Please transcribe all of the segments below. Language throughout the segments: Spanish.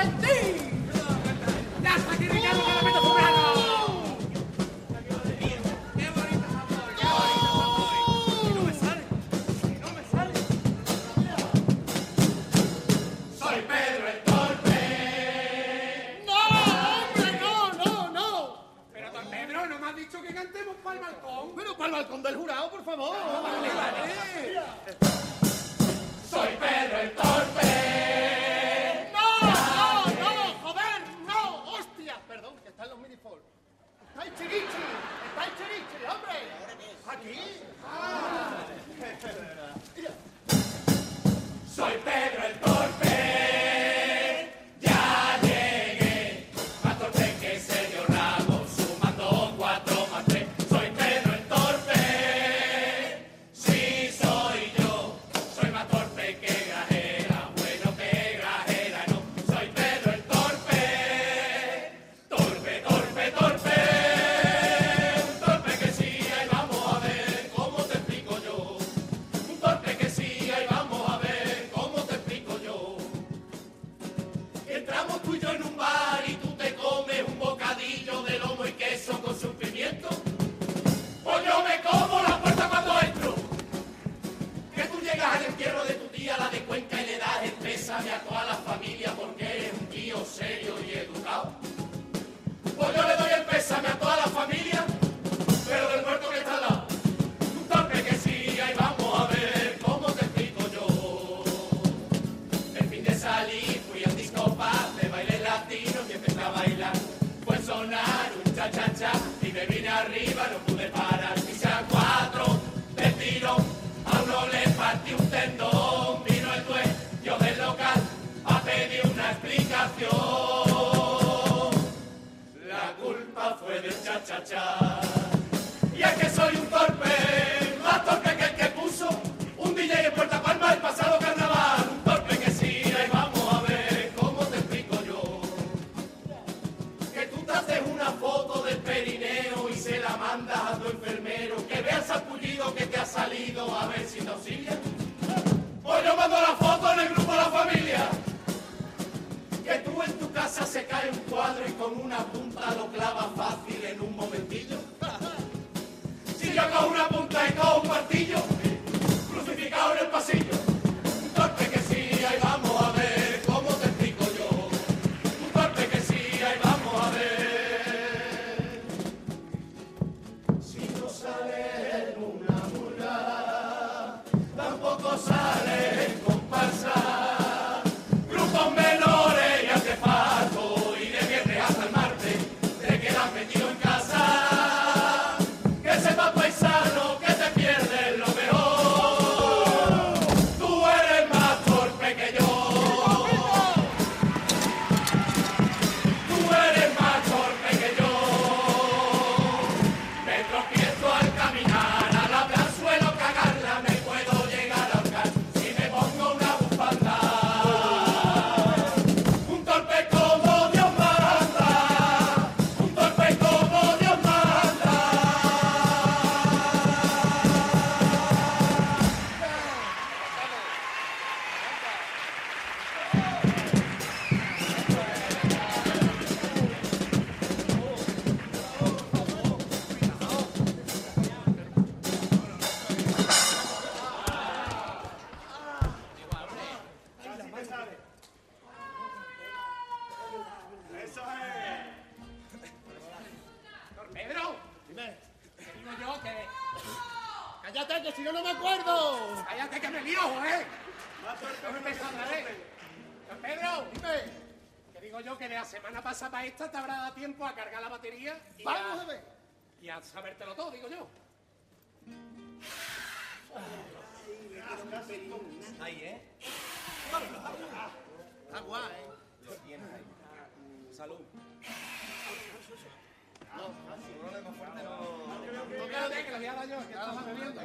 what a thief! sacudido que te ha salido, a ver si nos sigue. Hoy yo mando la foto en el grupo de la familia. Que tú en tu casa se cae un cuadro y con una punta lo clava fácil en un momentillo. Si yo con una punta y con un martillo, semana pasada esta te habrá dado tiempo a cargar la batería y a, sabértelo todo, digo yo. Ahí, ¿eh? Agua, ¿eh? Salud. No, no. No, que la voy a dar yo, que bebiendo.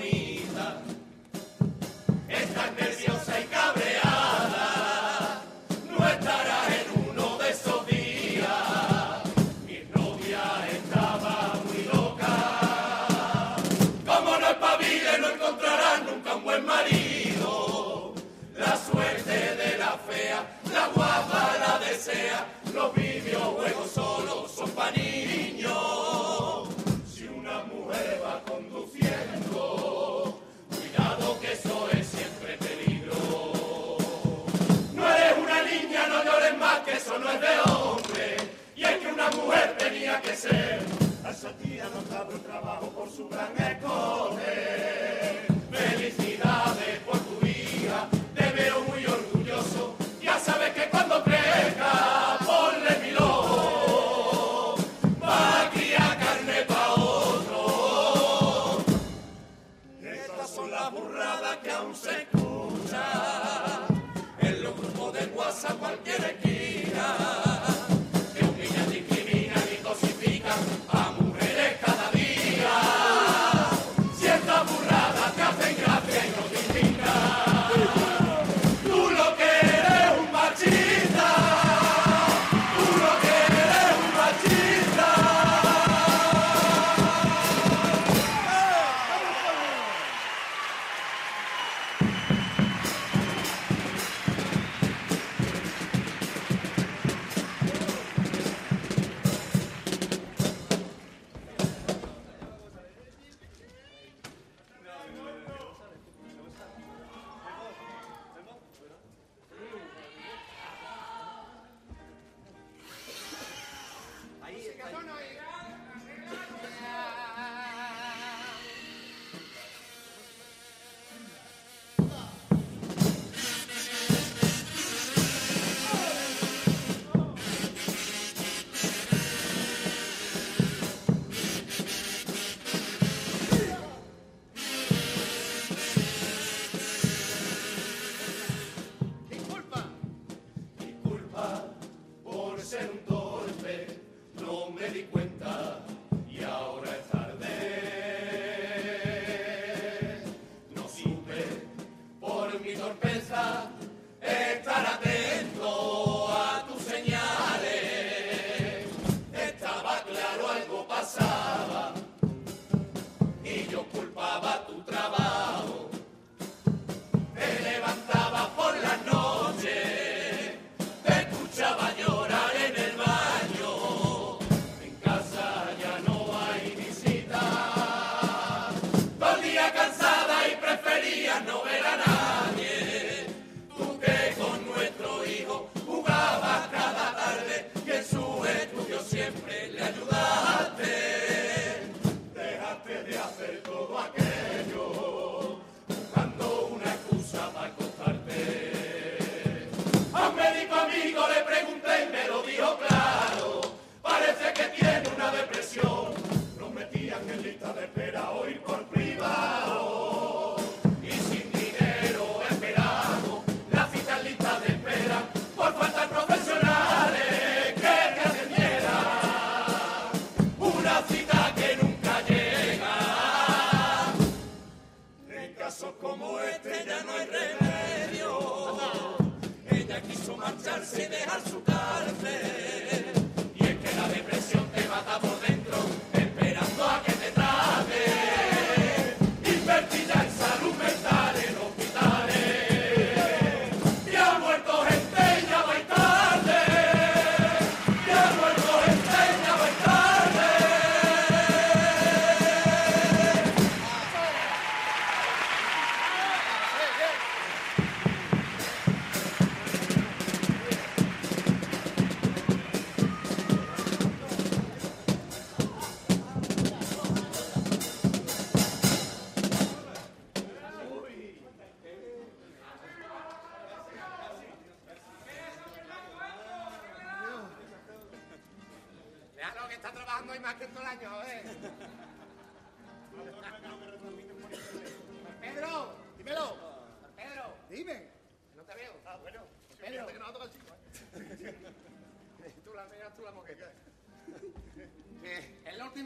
Tony. A esa tía no cabe el trabajo por su gran en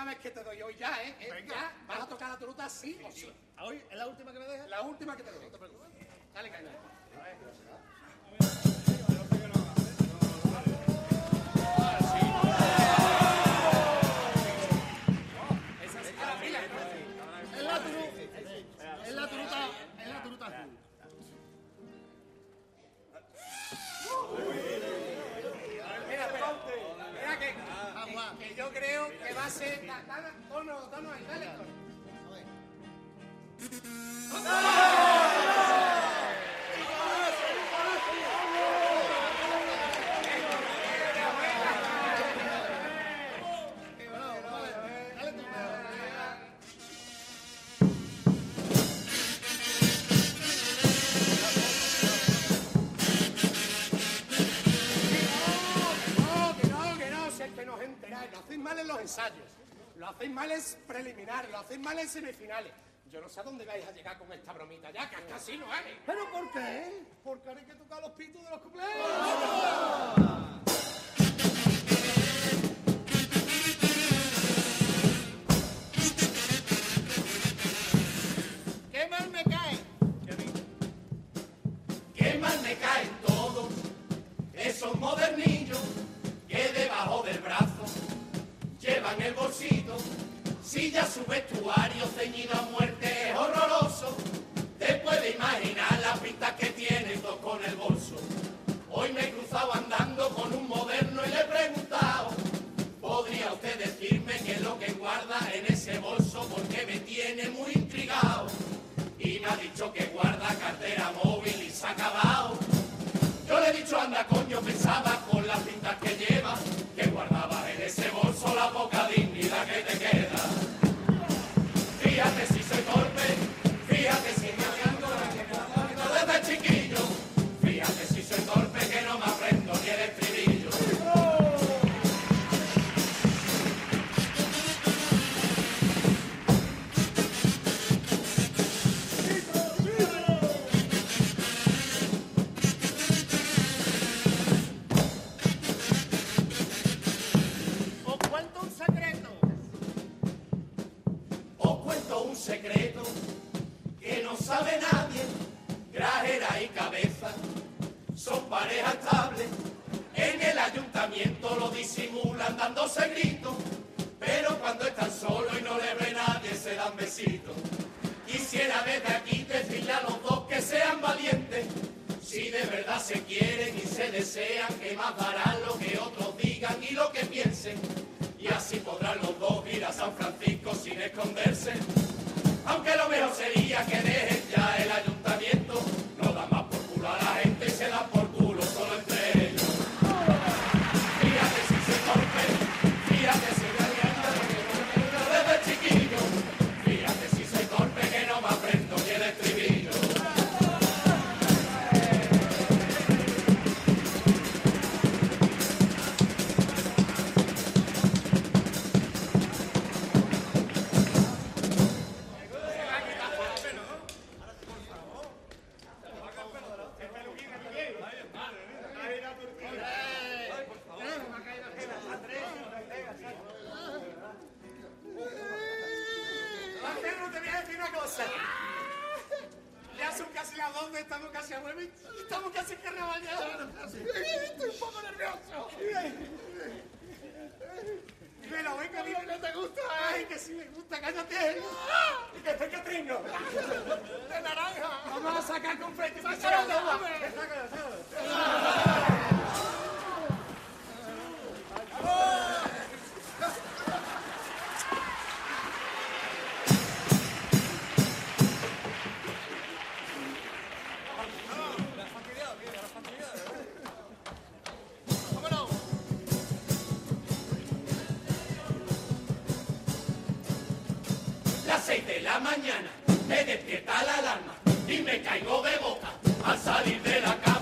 última vez que te doy hoy ya, ¿eh? eh Venga, ya, vas a tocar la turuta sí, sí o sí. ¿Hoy es la última que me dejas? La última que te doy. No te preocupes. Dale, caña. base, danos, danos A ver. Lo hacéis mal es preliminar, lo hacéis mal en semifinales. Yo no sé a dónde vais a llegar con esta bromita ya, que hasta no vale. ¿Pero por qué? Porque ahora hay que tocar los pitos de los cumpleaños. ¡Oh! más darán lo que otros digan y lo que piensen. Y así podrán los dos ir a San Francisco sin esconderse. voy a decir una cosa. Ya son casi las 12, estamos casi a 9 y estamos casi en carnaval ya. Estoy un poco nervioso. Dímelo, ven conmigo. ¿No te gusta? Ay, que sí me gusta, cállate. Ah. Y que estoy catrino. De naranja. Vamos a sacar confeti. ¡Sácalo, sácalo! ¡Sácalo, sácalo! la mañana me despierta la alarma y me caigo de boca al salir de la cama.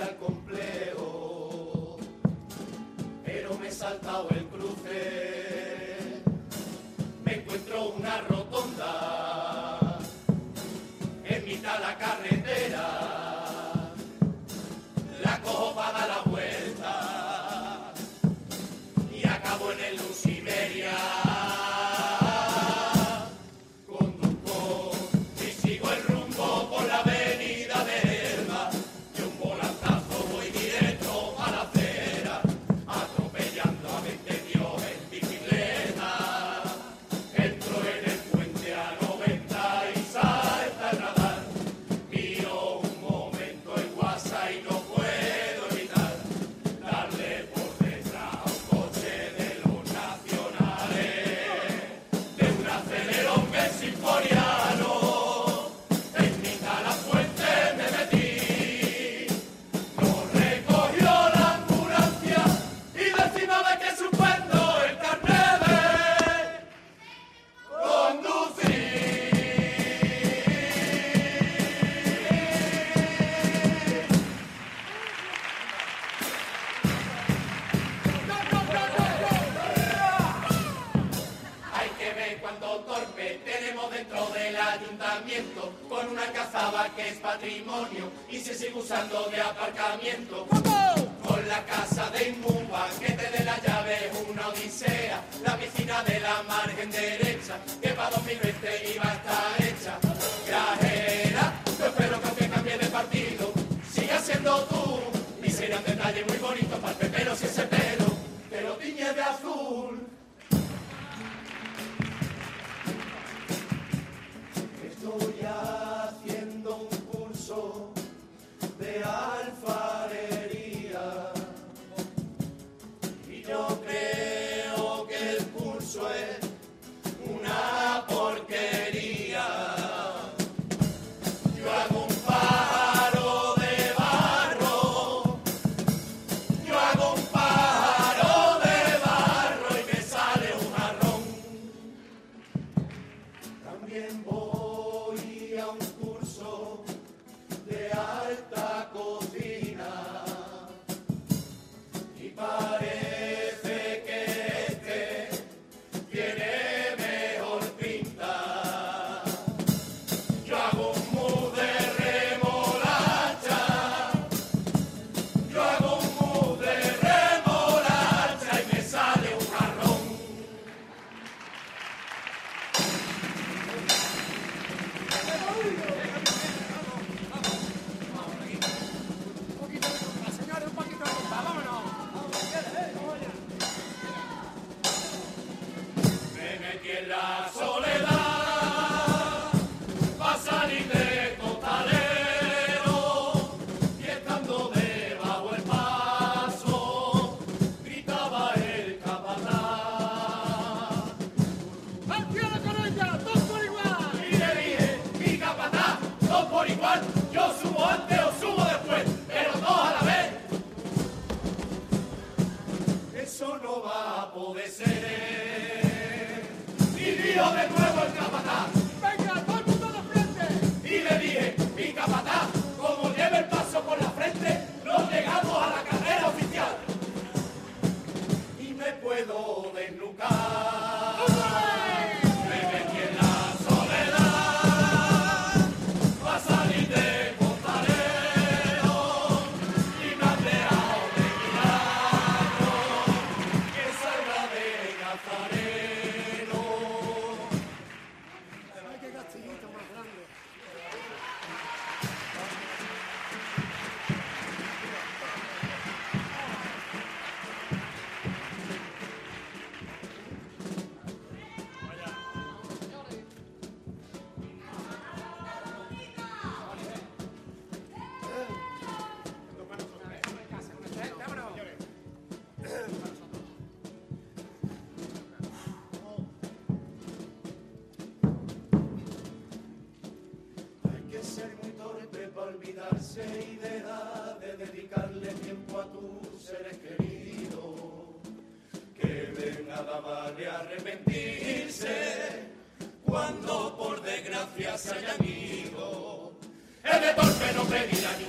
al y se sigue usando de aparcamiento. Con la casa de Inmumba, que te de la llave es una odisea, la piscina de la margen derecha, que para 2020 iba a estar hecha. Grajera, yo espero que usted cambie de partido, siga siendo tú, y será un detalle muy bonito para el pepero si ese pelo, que lo tiñe de azul. quero crer. desnucada. noche y de dedicarle tiempo a tus seres queridos. Que ven a la arrepentirse cuando por desgracia se hayan ido. El de torpe no pedirá ni